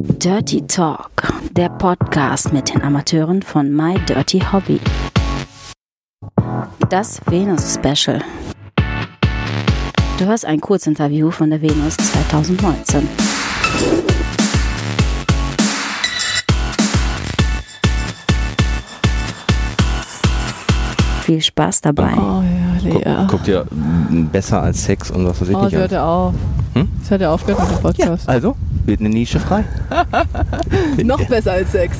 Dirty Talk, der Podcast mit den Amateuren von My Dirty Hobby. Das Venus Special. Du hörst ein Kurzinterview von der Venus 2019. Viel Spaß dabei. Oh ja. Guck, m, besser als Sex und was weiß ich oh, nicht an. hört ja auf. Hm? Sie hat ja aufgehört mit dem Ja, Podcast. also wird eine Nische frei. Noch besser als Sex.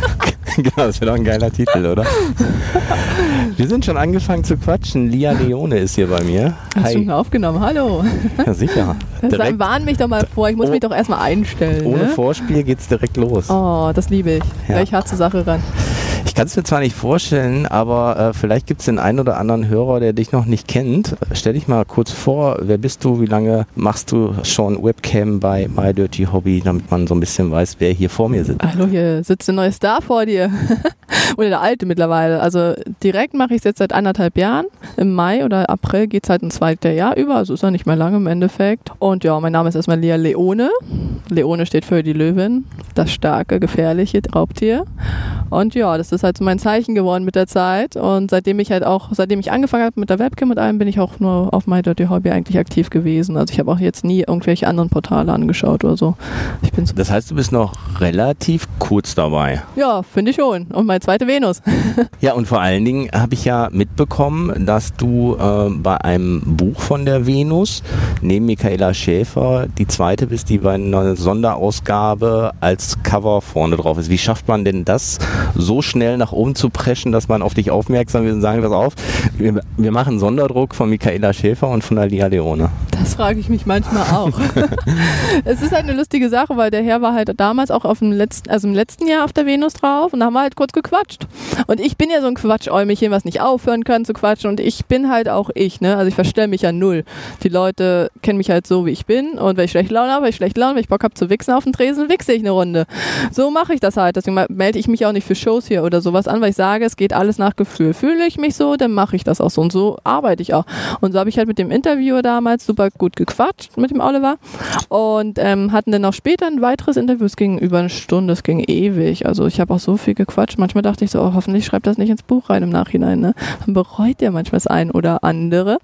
genau, das wäre doch ein geiler Titel, oder? Wir sind schon angefangen zu quatschen. Lia Leone ist hier bei mir. Hast du schon aufgenommen? Hallo. Ja, sicher. Dann warn mich doch mal vor. Ich muss Oh- mich doch erstmal einstellen. ohne ne? Vorspiel geht's direkt los. Oh, das liebe ich. Ja. Gleich hart zur Sache ran. Ich kann es mir zwar nicht vorstellen, aber äh, vielleicht gibt es den einen oder anderen Hörer, der dich noch nicht kennt. Stell dich mal kurz vor, wer bist du, wie lange machst du schon Webcam bei My Dirty Hobby, damit man so ein bisschen weiß, wer hier vor mir sitzt. Hallo, hier sitzt ein neuer Star vor dir. oder der alte mittlerweile. Also direkt mache ich es jetzt seit anderthalb Jahren. Im Mai oder April geht es halt ein zweites Jahr über. Also ist ja nicht mehr lange im Endeffekt. Und ja, mein Name ist erstmal Lea Leone. Leone steht für die Löwin. Das starke, gefährliche Raubtier. Und ja, das ist halt so mein Zeichen geworden mit der Zeit. Und seitdem ich halt auch, seitdem ich angefangen habe mit der Webcam und allem, bin ich auch nur auf My Dirty Hobby eigentlich aktiv gewesen. Also ich habe auch jetzt nie irgendwelche anderen Portale angeschaut oder so. Ich bin so Das heißt, du bist noch relativ kurz dabei. ja, finde ich schon. Und meine zweite Venus. Ja, und vor allen Dingen habe ich ja mitbekommen, dass du äh, bei einem Buch von der Venus neben Michaela Schäfer die zweite bist, die bei einer Sonderausgabe als Cover vorne drauf ist. Wie schafft man denn das, so schnell nach oben zu preschen, dass man auf dich aufmerksam wird und sagen, pass auf, wir, wir machen Sonderdruck von Michaela Schäfer und von der Lia Leone. Das frage ich mich manchmal auch. es ist halt eine lustige Sache, weil der Herr war halt damals auch auf dem letzten, also im letzten Jahr auf der Venus drauf und da haben wir halt kurz gequatscht. Und ich bin ja so ein Quatschäumelchen, was nicht aufhören kann zu quatschen und ich bin halt auch ich, ne? Also ich verstelle mich ja null. Die Leute kennen mich halt so, wie ich bin und wenn ich schlecht Laune habe, wenn ich schlecht Laune, wenn ich Bock habe zu wichsen auf dem Tresen, wichse ich eine Runde. So mache ich das halt. Deswegen melde ich mich auch nicht für Shows hier oder sowas an, weil ich sage, es geht alles nach Gefühl. Fühle ich mich so, dann mache ich das auch so und so arbeite ich auch. Und so habe ich halt mit dem Interviewer damals super gut gequatscht mit dem Oliver und ähm, hatten dann auch später ein weiteres Interview. Es ging über eine Stunde, es ging ewig. Also ich habe auch so viel gequatscht. Manchmal dachte ich so, oh, hoffentlich schreibt das nicht ins Buch rein im Nachhinein. Ne? Dann bereut ja manchmal das ein oder andere.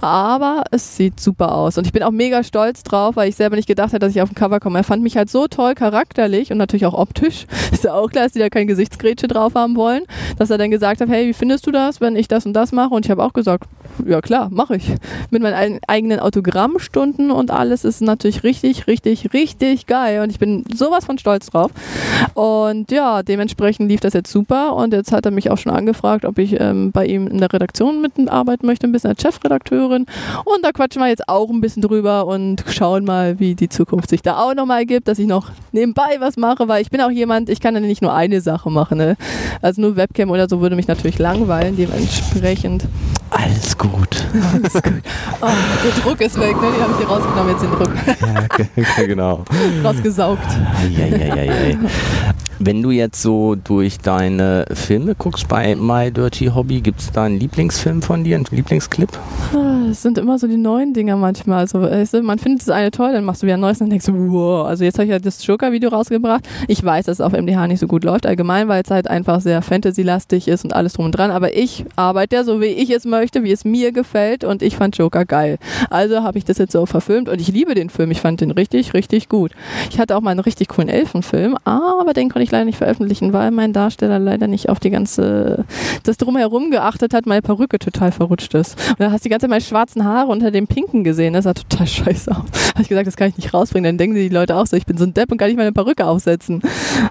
Aber es sieht super aus und ich bin auch mega stolz drauf, weil ich selber nicht gedacht hätte, dass ich auf dem Cover komme. Er fand mich halt so toll charakterlich und natürlich auch optisch. Ist ja auch klar, dass die da kein Gesichtsgrätsche drauf haben wollen, dass er dann gesagt hat, hey, wie findest du das, wenn ich das und das mache? Und ich habe auch gesagt, ja klar, mache ich. Mit meinen ein- eigenen Autogrammstunden und alles ist natürlich richtig, richtig, richtig geil und ich bin sowas von stolz drauf. Und ja, dementsprechend lief das jetzt super und jetzt hat er mich auch schon angefragt, ob ich ähm, bei ihm in der Redaktion mitarbeiten möchte, ein bisschen als Chefredakteurin. Und da quatschen wir jetzt auch ein bisschen drüber und schauen mal, wie die Zukunft sich da auch nochmal gibt, dass ich noch nebenbei was mache, weil ich bin auch jemand, ich kann dann nicht nur eine Sache machen. Ne? Also nur Webcam oder so würde mich natürlich langweilen, dementsprechend. Alles gut. Oh, der Druck ist weg, ne? Die habe ich hier rausgenommen, jetzt den Druck ja, genau. rausgesaugt. Eieieiei. Wenn du jetzt so durch deine Filme guckst bei My Dirty Hobby, gibt es da einen Lieblingsfilm von dir, einen Lieblingsclip? Ah, Es sind immer so die neuen Dinger manchmal. Also, man findet das eine toll, dann machst du wieder ein neues und denkst wow. Also jetzt habe ich ja das Joker-Video rausgebracht. Ich weiß, dass es auf MDH nicht so gut läuft, allgemein, weil es halt einfach sehr Fantasy-lastig ist und alles drum und dran. Aber ich arbeite ja so, wie ich es möchte, wie es mir gefällt und ich fand Joker geil. Also habe ich das jetzt so verfilmt und ich liebe den Film. Ich fand den richtig, richtig gut. Ich hatte auch mal einen richtig coolen Elfenfilm, aber den konnte ich leider nicht veröffentlichen, weil mein Darsteller leider nicht auf die ganze, das drumherum geachtet hat, meine Perücke total verrutscht ist. Und da hast du die ganze Zeit meine schwarzen Haare unter dem Pinken gesehen. Das sah total scheiße aus. Habe ich gesagt, das kann ich nicht rausbringen. Dann denken die Leute auch so, ich bin so ein Depp und kann nicht meine Perücke aufsetzen.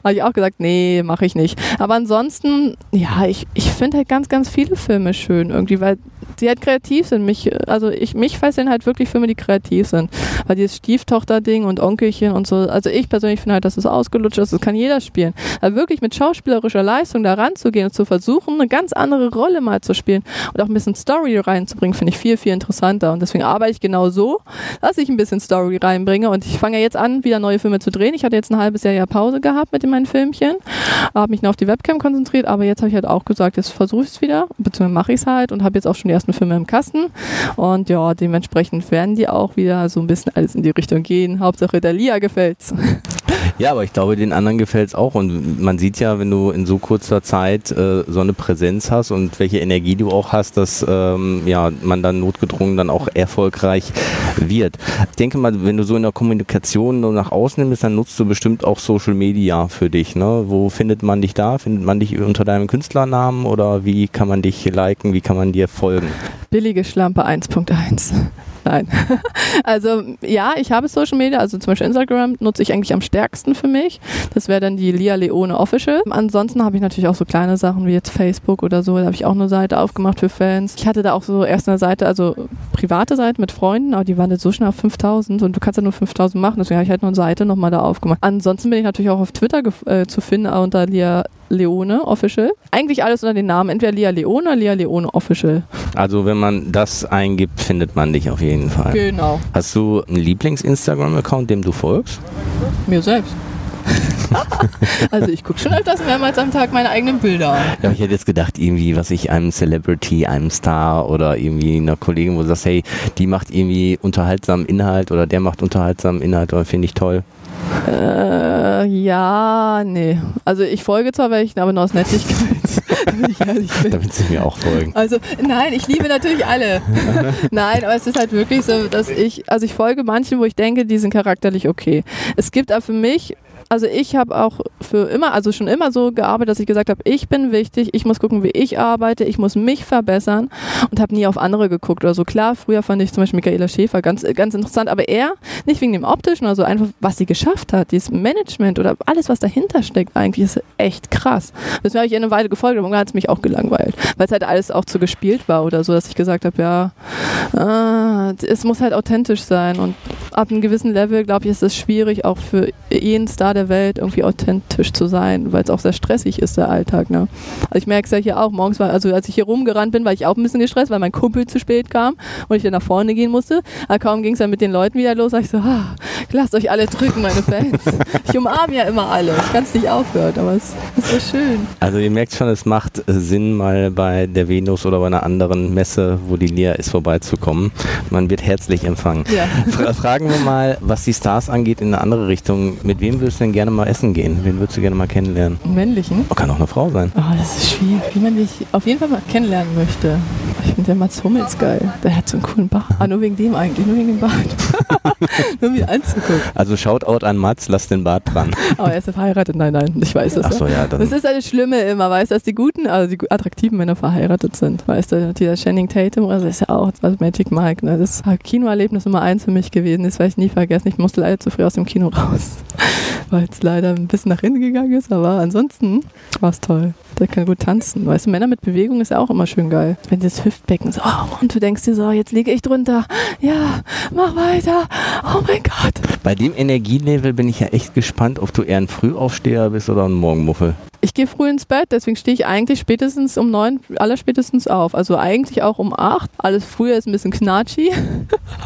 Habe ich auch gesagt, nee, mache ich nicht. Aber ansonsten, ja, ich, ich finde halt ganz, ganz viele Filme schön irgendwie, weil sie halt kreativ sind. Mich, also ich, mich fesseln halt wirklich Filme, die kreativ sind. Weil dieses Stieftochter-Ding und Onkelchen und so, also ich persönlich finde halt, dass es ausgelutscht ist, das kann jeder spielen. Aber wirklich mit schauspielerischer Leistung da ranzugehen und zu versuchen, eine ganz andere Rolle mal zu spielen und auch ein bisschen Story reinzubringen, finde ich viel, viel interessanter. Und deswegen arbeite ich genau so, dass ich ein bisschen Story reinbringe. Und ich fange ja jetzt an, wieder neue Filme zu drehen. Ich hatte jetzt ein halbes Jahr ja Pause gehabt mit meinen Filmchen, habe mich nur auf die Webcam konzentriert, aber jetzt habe ich halt auch gesagt, jetzt versuche ich es wieder, beziehungsweise mache ich es halt und habe jetzt auch schon die ersten Filme im Kasten. Und ja, dementsprechend werden die auch wieder so ein bisschen alles in die Richtung gehen. Hauptsache der Lia gefällt's. Ja, aber ich glaube, den anderen gefällt es auch. Und man sieht ja, wenn du in so kurzer Zeit äh, so eine Präsenz hast und welche Energie du auch hast, dass ähm, ja, man dann notgedrungen dann auch erfolgreich wird. Ich denke mal, wenn du so in der Kommunikation nur nach außen bist, dann nutzt du bestimmt auch Social Media für dich. Ne? Wo findet man dich da? Findet man dich unter deinem Künstlernamen oder wie kann man dich liken? Wie kann man dir folgen? Billige Schlampe 1.1. Nein. Also ja, ich habe Social Media, also zum Beispiel Instagram nutze ich eigentlich am stärksten für mich. Das wäre dann die Lia Leone Official. Ansonsten habe ich natürlich auch so kleine Sachen wie jetzt Facebook oder so. Da habe ich auch eine Seite aufgemacht für Fans. Ich hatte da auch so erst eine Seite, also private Seite mit Freunden, aber die waren jetzt so schnell auf 5000 und du kannst ja nur 5000 machen. Deswegen habe ich halt noch eine Seite nochmal da aufgemacht. Ansonsten bin ich natürlich auch auf Twitter äh, zu finden unter Lia Leone Official. Eigentlich alles unter den Namen, entweder Lia Leone oder Lia Leone Official. Also wenn man das eingibt, findet man dich auf jeden Fall. Genau. Hast du einen Lieblings-Instagram-Account, dem du folgst? Mir selbst. also ich gucke schon öfters mehrmals am Tag meine eigenen Bilder an. Ja, ich hätte jetzt gedacht, irgendwie, was ich einem Celebrity, einem Star oder irgendwie einer Kollegin, wo du sagst, hey, die macht irgendwie unterhaltsamen Inhalt oder der macht unterhaltsamen Inhalt oder finde ich toll. Äh, ja, nee. Also ich folge zwar welchen, aber nur aus Nettigkeit. Damit sie mir auch folgen. Also nein, ich liebe natürlich alle. nein, aber es ist halt wirklich so, dass ich, also ich folge manchen, wo ich denke, die sind charakterlich okay. Es gibt aber für mich also ich habe auch für immer, also schon immer so gearbeitet, dass ich gesagt habe, ich bin wichtig, ich muss gucken, wie ich arbeite, ich muss mich verbessern und habe nie auf andere geguckt oder so. Klar, früher fand ich zum Beispiel Michaela Schäfer ganz, ganz interessant, aber eher nicht wegen dem optischen, also einfach, was sie geschafft hat, dieses Management oder alles, was dahinter steckt, eigentlich ist echt krass. Deswegen habe ich eine Weile gefolgt, aber hat es mich auch gelangweilt, weil es halt alles auch zu gespielt war oder so, dass ich gesagt habe, ja, ah, es muss halt authentisch sein und ab einem gewissen Level, glaube ich, ist es schwierig, auch für jeden Star der Welt irgendwie authentisch zu sein, weil es auch sehr stressig ist, der Alltag. Ne? Also ich merke es ja hier auch, morgens war, also als ich hier rumgerannt bin, war ich auch ein bisschen gestresst, weil mein Kumpel zu spät kam und ich dann nach vorne gehen musste. Aber kaum ging es dann mit den Leuten wieder los, sag ich so, ah, lasst euch alle drücken, meine Fans. ich umarme ja immer alle. Ich kann es nicht aufhören, aber es ist so schön. Also ihr merkt schon, es macht Sinn, mal bei der Venus oder bei einer anderen Messe, wo die Lia ist, vorbeizukommen. Man wird herzlich empfangen. Ja. Fragen wir mal, was die Stars angeht, in eine andere Richtung. Mit wem würdest du denn gerne mal essen gehen? Wen würdest du gerne mal kennenlernen? Einen männlichen? Oh, kann auch eine Frau sein. Oh, das ist schwierig. Wie man dich auf jeden Fall mal kennenlernen möchte. Ich finde der Mats Hummels geil. Der hat so einen coolen Bart. Ah, nur wegen dem eigentlich, nur wegen dem Bart. nur ihn anzugucken. Also Shoutout an Mats, lass den Bart dran. Aber er ist ja verheiratet. Nein, nein, ich weiß das. Ach so, ja. Dann das ist das Schlimme immer, weißt du, dass die guten, also die attraktiven Männer verheiratet sind. Weißt du, dieser Channing Tatum, also ist ja auch das Magic Mike. Ne? Das ist Kinoerlebnis Nummer eins für mich gewesen. Das werde ich nie vergessen. Ich musste leider zu früh aus dem Kino raus weil es leider ein bisschen nach hinten gegangen ist, aber ansonsten war es toll. Der kann gut tanzen. Weißt du, Männer mit Bewegung ist ja auch immer schön geil. Wenn das Hüftbecken so, oh, und du denkst dir so, jetzt liege ich drunter. Ja, mach weiter. Oh mein Gott. Bei dem Energielevel bin ich ja echt gespannt, ob du eher ein Frühaufsteher bist oder ein Morgenmuffel. Ich gehe früh ins Bett, deswegen stehe ich eigentlich spätestens um neun, aller spätestens auf. Also eigentlich auch um acht. Alles früher ist ein bisschen knatschi.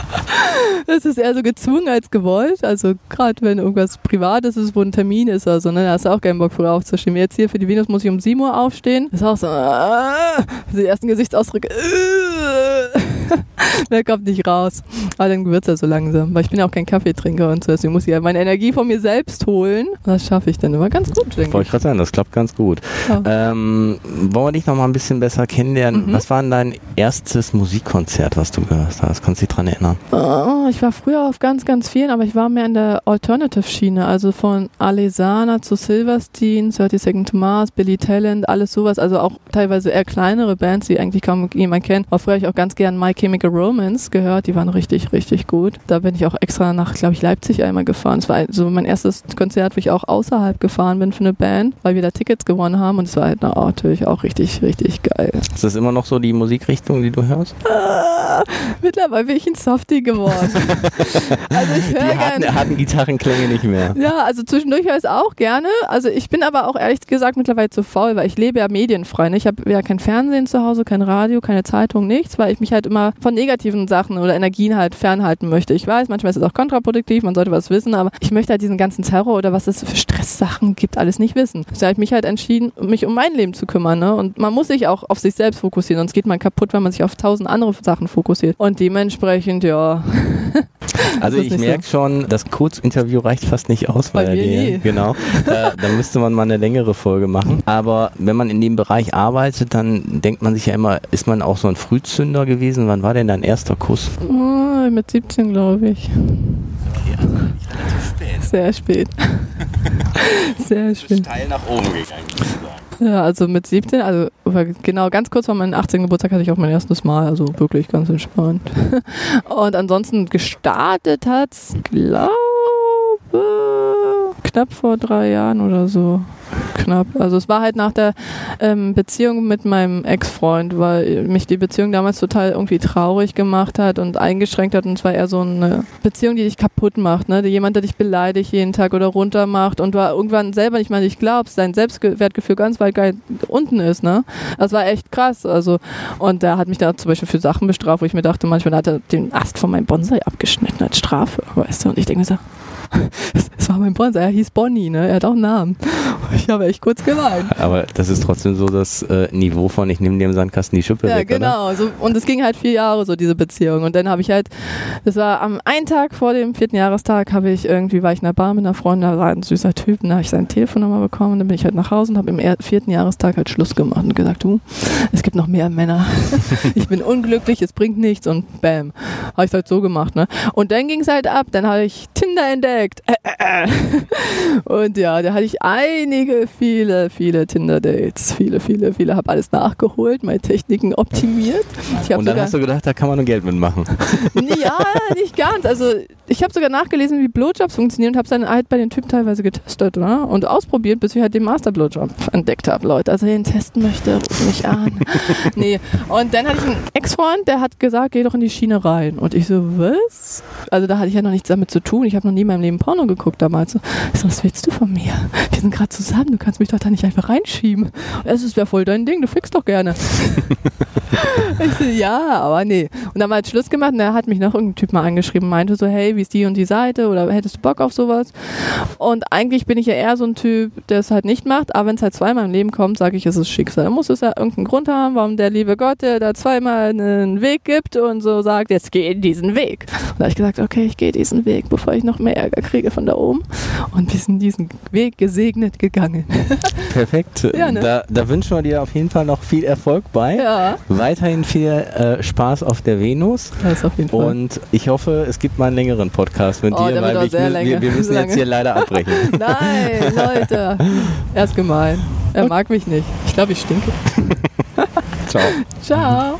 das ist eher so gezwungen als gewollt. Also gerade wenn irgendwas Privates ist, wo ein Termin ist oder so, ne, da hast du auch keinen Bock früh aufzustehen. Jetzt hier für die Venus muss ich um 7 Uhr aufstehen. Das ist auch so, äh, die ersten Gesichtsausdrücke. Äh, der kommt nicht raus. Aber dann wird es ja so langsam, weil ich bin ja auch kein Kaffeetrinker und so, deswegen muss ich ja meine Energie von mir selbst holen. Und das schaffe ich dann immer ganz gut, denke Wollte ich gerade sagen, das klappt ganz gut. Ja. Ähm, wollen wir dich noch mal ein bisschen besser kennenlernen? Mhm. Was war denn dein erstes Musikkonzert, was du gehört hast? Kannst du dich daran erinnern? Oh, ich war früher auf ganz, ganz vielen, aber ich war mehr in der Alternative-Schiene, also von Alesana zu Silverstein, 30 Second to Mars, Billy Talent, alles sowas, also auch teilweise eher kleinere Bands, die eigentlich kaum jemand kennt. Aber früher habe ich auch ganz gern My Chemical Romance gehört, die waren richtig, richtig gut. Da bin ich auch extra nach, glaube ich, Leipzig einmal gefahren. Es war so mein erstes Konzert, wo ich auch außerhalb gefahren bin für eine Band, weil wir da Tickets gewonnen haben und es war halt na, natürlich auch richtig, richtig geil. Ist das immer noch so die Musikrichtung, die du hörst? Ah, mittlerweile bin ich ein Softie geworden. also ich höre die harten, harten Gitarrenklänge nicht mehr. Ja, also zwischendurch höre ich es auch gerne. Also ich bin aber auch ehrlich gesagt mittlerweile zu faul, weil ich lebe ja medienfrei. Ne? Ich habe ja kein Fernsehen zu Hause, kein Radio, keine Zeitung, nichts, weil ich mich halt immer von negativen Sachen oder Energien halt fernhalten möchte. Ich weiß, manchmal ist es auch kontraproduktiv, man sollte was wissen, aber ich möchte halt diesen ganzen Terror oder was es für Stresssachen gibt, alles nicht wissen. Deshalb habe ich mich halt entschieden, mich um mein Leben zu kümmern. Ne? Und man muss sich auch auf sich selbst fokussieren, sonst geht man kaputt, wenn man sich auf tausend andere Sachen fokussiert. Und dementsprechend, ja, Also ich merke schon, das Kurzinterview reicht fast nicht aus, Bei weil die, genau. da, da müsste man mal eine längere Folge machen. Aber wenn man in dem Bereich arbeitet, dann denkt man sich ja immer, ist man auch so ein Frühzünder gewesen? Wann war denn dein erster Kuss? Oh, mit 17, glaube ich. Sehr spät. Sehr spät. Steil nach oben gegangen. Ja, also mit 17, also genau, ganz kurz vor meinem 18. Geburtstag hatte ich auch mein erstes Mal, also wirklich ganz entspannt. Und ansonsten gestartet hat's, glaube knapp vor drei Jahren oder so. Knapp. Also es war halt nach der ähm, Beziehung mit meinem Ex-Freund, weil mich die Beziehung damals total irgendwie traurig gemacht hat und eingeschränkt hat. Und zwar eher so eine Beziehung, die dich kaputt macht, ne? Jemand, der dich beleidigt jeden Tag oder runter macht und du irgendwann selber nicht mal nicht glaubst, dein Selbstwertgefühl ganz weit unten ist, ne? Das war echt krass. Also, und der hat mich da zum Beispiel für Sachen bestraft, wo ich mir dachte, manchmal hat er den Ast von meinem Bonsai abgeschnitten als Strafe, weißt du? Und ich denke mir so, es war mein Bonsai, er hieß Bonnie, ne? Er hat auch einen Namen. Ich habe echt kurz geweint. Aber das ist trotzdem so das äh, Niveau von ich nehme dem Sandkasten die Schippe Ja, weg, genau. So, und es ging halt vier Jahre so, diese Beziehung. Und dann habe ich halt, das war am einen Tag vor dem vierten Jahrestag, habe ich irgendwie, war ich in der Bar mit einer Freundin, da war ein süßer Typ, und da habe ich seine Telefonnummer bekommen. Und dann bin ich halt nach Hause und habe im er- vierten Jahrestag halt Schluss gemacht und gesagt, du, es gibt noch mehr Männer. ich bin unglücklich, es bringt nichts und bam. Habe ich halt so gemacht, ne? Und dann ging es halt ab, dann habe ich Tinder entdeckt. und ja, da hatte ich einige, viele, viele Tinder-Dates. Viele, viele, viele. Habe alles nachgeholt, meine Techniken optimiert. Und dann hast du gedacht, da kann man nur Geld mitmachen. ja, nicht ganz. Also ich habe sogar nachgelesen, wie Blowjobs funktionieren und habe es dann halt bei den Typen teilweise getestet oder? und ausprobiert, bis ich halt den Master Blowjob entdeckt habe, Leute. Also wer ihn testen möchte, ruft mich an. nee. Und dann hatte ich einen Ex-Freund, der hat gesagt, geh doch in die Schiene rein. Und ich so, was? Also da hatte ich ja noch nichts damit zu tun. Ich habe noch nie in meinem Leben Porno geguckt damals. Ich so, was willst du von mir? Wir sind gerade zusammen, du kannst mich doch da nicht einfach reinschieben. Es wäre voll dein Ding, du fickst doch gerne. Ich so, ja, aber nee. Und dann war halt Schluss gemacht und er hat mich noch irgendein Typ mal angeschrieben, meinte so, hey, wie ist die und die Seite oder hättest du Bock auf sowas? Und eigentlich bin ich ja eher so ein Typ, der es halt nicht macht, aber wenn es halt zweimal im Leben kommt, sage ich, es ist Schicksal. Da muss es ja irgendeinen Grund haben, warum der liebe Gott der da zweimal einen Weg gibt und so sagt, jetzt geh diesen Weg. Und da habe ich gesagt, okay, ich gehe diesen Weg, bevor ich noch mehr Ärger kriege von da oben. Und wir sind diesen Weg gesegnet gegangen. Perfekt. Ja, ne? da, da wünschen wir dir auf jeden Fall noch viel Erfolg bei. ja, Weiterhin viel äh, Spaß auf der Venus. das auf jeden Fall. Und ich hoffe, es gibt mal einen längeren Podcast mit Oh, dir, weil auch wir, wir, müssen jetzt hier leider abbrechen. Nein, Leute. Er ist gemein. Er mag mich nicht. Ich glaube, ich stinke. Ciao. Ciao.